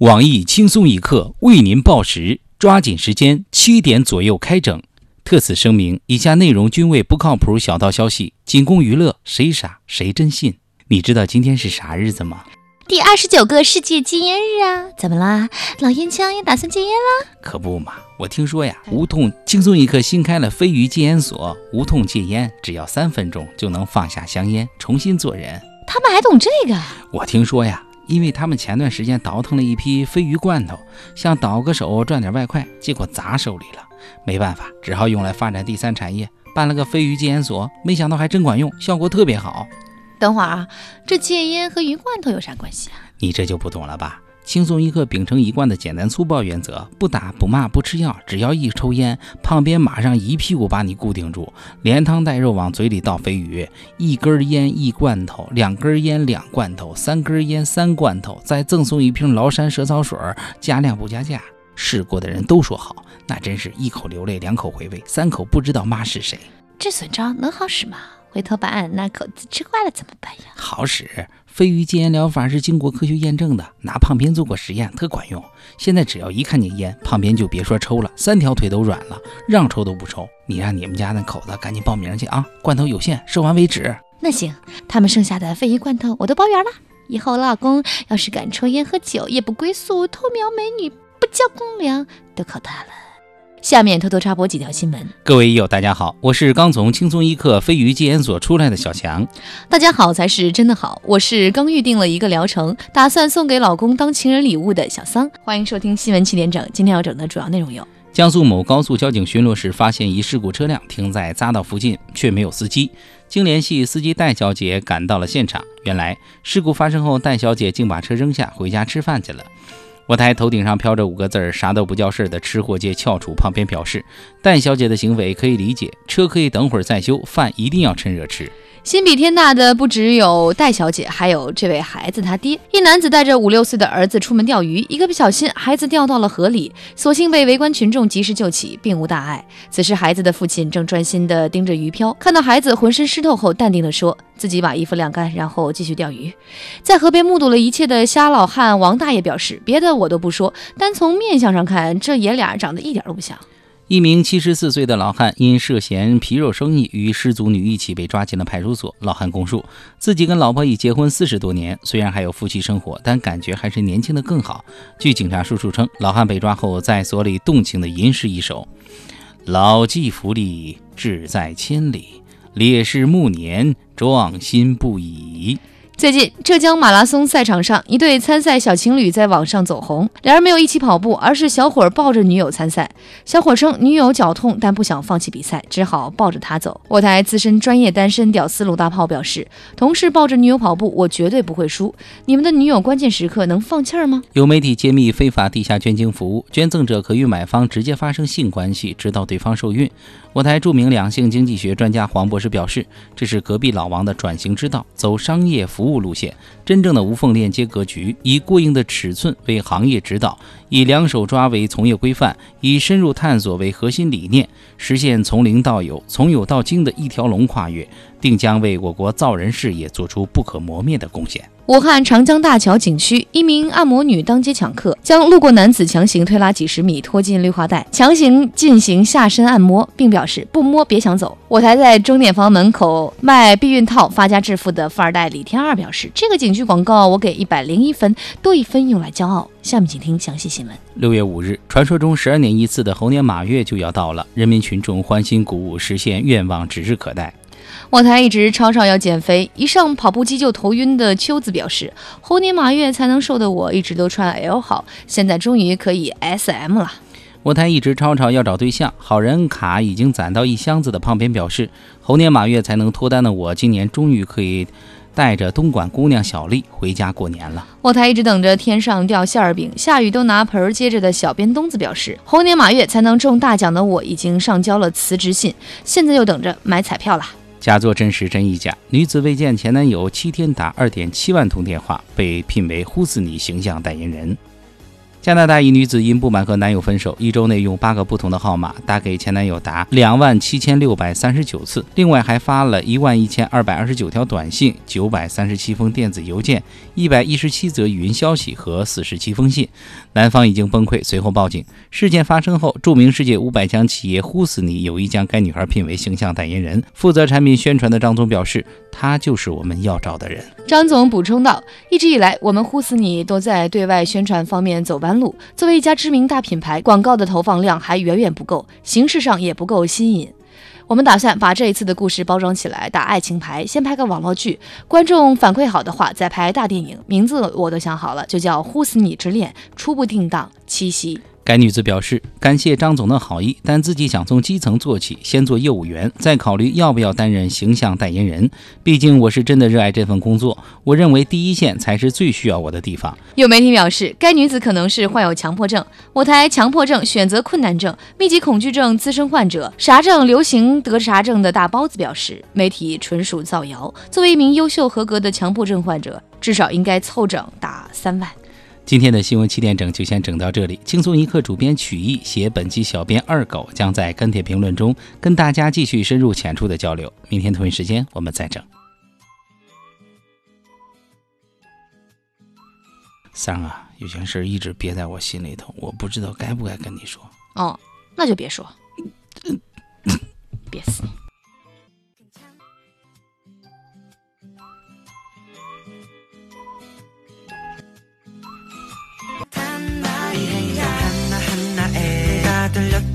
网易轻松一刻为您报时，抓紧时间，七点左右开整。特此声明，以下内容均为不靠谱小道消息，仅供娱乐，谁傻谁真信。你知道今天是啥日子吗？第二十九个世界戒烟日啊！怎么啦？老烟枪也打算戒烟啦？可不嘛！我听说呀，无痛轻松一刻新开了飞鱼戒烟所，无痛戒烟，只要三分钟就能放下香烟，重新做人。他们还懂这个？我听说呀。因为他们前段时间倒腾了一批鲱鱼罐头，想倒个手赚点外快，结果砸手里了，没办法，只好用来发展第三产业，办了个鲱鱼戒烟所，没想到还真管用，效果特别好。等会儿啊，这戒烟和鱼罐头有啥关系啊？你这就不懂了吧？轻松一刻秉承一贯的简单粗暴原则，不打不骂不吃药，只要一抽烟，胖边马上一屁股把你固定住，连汤带肉往嘴里倒鲱鱼，一根烟一罐头，两根烟两罐头，三根烟三罐头，再赠送一瓶崂山蛇草水，加量不加价。试过的人都说好，那真是一口流泪，两口回味，三口不知道妈是谁。这损招能好使吗？回头把俺那口子吃坏了怎么办呀？好使，鲱鱼戒烟疗法是经过科学验证的，拿胖边做过实验，特管用。现在只要一看见烟，胖边就别说抽了，三条腿都软了，让抽都不抽。你让你们家那口子赶紧报名去啊，罐头有限，售完为止。那行，他们剩下的鲱鱼罐头我都包圆了。以后老公要是敢抽烟喝酒，夜不归宿，偷瞄美女，不交公粮，都靠他了。下面偷偷插播几条新闻。各位友，大家好，我是刚从轻松一刻飞鱼戒烟所出来的小强。大家好才是真的好，我是刚预定了一个疗程，打算送给老公当情人礼物的小桑。欢迎收听新闻七点整，今天要整的主要内容有：江苏某高速交警巡逻时发现一事故车辆停在匝道附近，却没有司机，经联系司机戴小姐赶到了现场。原来事故发生后，戴小姐竟把车扔下，回家吃饭去了。我台头顶上飘着五个字儿，啥都不叫事儿的吃货界翘楚旁边表示，戴小姐的行为可以理解，车可以等会儿再修，饭一定要趁热吃。心比天大的不只有戴小姐，还有这位孩子他爹。一男子带着五六岁的儿子出门钓鱼，一个不小心，孩子掉到了河里，所幸被围观群众及时救起，并无大碍。此时，孩子的父亲正专心地盯着鱼漂，看到孩子浑身湿透后，淡定地说自己把衣服晾干，然后继续钓鱼。在河边目睹了一切的瞎老汉王大爷表示，别的我都不说，单从面相上看，这爷俩长得一点都不像。一名七十四岁的老汉因涉嫌皮肉生意，与失足女一起被抓进了派出所。老汉供述，自己跟老婆已结婚四十多年，虽然还有夫妻生活，但感觉还是年轻的更好。据警察叔叔称，老汉被抓后在所里动情的吟诗一首：“老骥伏枥，志在千里；烈士暮年，壮心不已。”最近，浙江马拉松赛场上，一对参赛小情侣在网上走红。两人没有一起跑步，而是小伙抱着女友参赛。小伙称女友脚痛，但不想放弃比赛，只好抱着她走。我台资深专业单身屌丝鲁大炮表示：“同事抱着女友跑步，我绝对不会输。你们的女友关键时刻能放气儿吗？”有媒体揭秘非法地下捐精服务，捐赠者可与买方直接发生性关系，直到对方受孕。我台著名两性经济学专家黄博士表示，这是隔壁老王的转型之道，走商业服务路线，真正的无缝链接格局，以过硬的尺寸为行业指导，以两手抓为从业规范，以深入探索为核心理念，实现从零到有、从有到精的一条龙跨越，定将为我国造人事业做出不可磨灭的贡献。武汉长江大桥景区，一名按摩女当街抢客，将路过男子强行推拉几十米，拖进绿化带，强行进行下身按摩，并表示不摸别想走。我台在钟点房门口卖避孕套发家致富的富二代李天二表示，这个景区广告我给一百零一分，多一分用来骄傲。下面请听详细新闻。六月五日，传说中十二年一次的猴年马月就要到了，人民群众欢欣鼓舞，实现愿望指日可待。我台一直吵吵要减肥，一上跑步机就头晕的秋子表示：“猴年马月才能瘦的我，一直都穿 L 号，现在终于可以 SM 了。”我台一直吵吵要找对象，好人卡已经攒到一箱子的胖边表示：“猴年马月才能脱单的我，今年终于可以带着东莞姑娘小丽回家过年了。”我台一直等着天上掉馅儿饼，下雨都拿盆儿接着的小编东子表示：“猴年马月才能中大奖的我，已经上交了辞职信，现在又等着买彩票了。”假作真时真亦假，女子未见前男友七天打二点七万通电话，被聘为“呼死你”形象代言人。加拿大一女子因不满和男友分手，一周内用八个不同的号码打给前男友达两万七千六百三十九次，另外还发了一万一千二百二十九条短信、九百三十七封电子邮件、一百一十七则语音消息和四十七封信。男方已经崩溃，随后报警。事件发生后，著名世界五百强企业呼死你有意将该女孩聘为形象代言人。负责产品宣传的张总表示，她就是我们要找的人。张总补充道：“一直以来，我们呼死你都在对外宣传方面走弯路。作为一家知名大品牌，广告的投放量还远远不够，形式上也不够新颖。我们打算把这一次的故事包装起来，打爱情牌，先拍个网络剧，观众反馈好的话，再拍大电影。名字我都想好了，就叫《呼死你之恋》，初步定档七夕。”该女子表示，感谢张总的好意，但自己想从基层做起，先做业务员，再考虑要不要担任形象代言人。毕竟我是真的热爱这份工作，我认为第一线才是最需要我的地方。有媒体表示，该女子可能是患有强迫症，我台强迫症、选择困难症、密集恐惧症资深患者，啥症流行得啥症的大包子表示，媒体纯属造谣。作为一名优秀合格的强迫症患者，至少应该凑整打三万。今天的新闻七点整就先整到这里。轻松一刻主编曲艺写本期小编二狗将在跟帖评论中跟大家继续深入浅出的交流。明天同一时间我们再整。三啊，有件事一直憋在我心里头，我不知道该不该跟你说。哦，那就别说，Look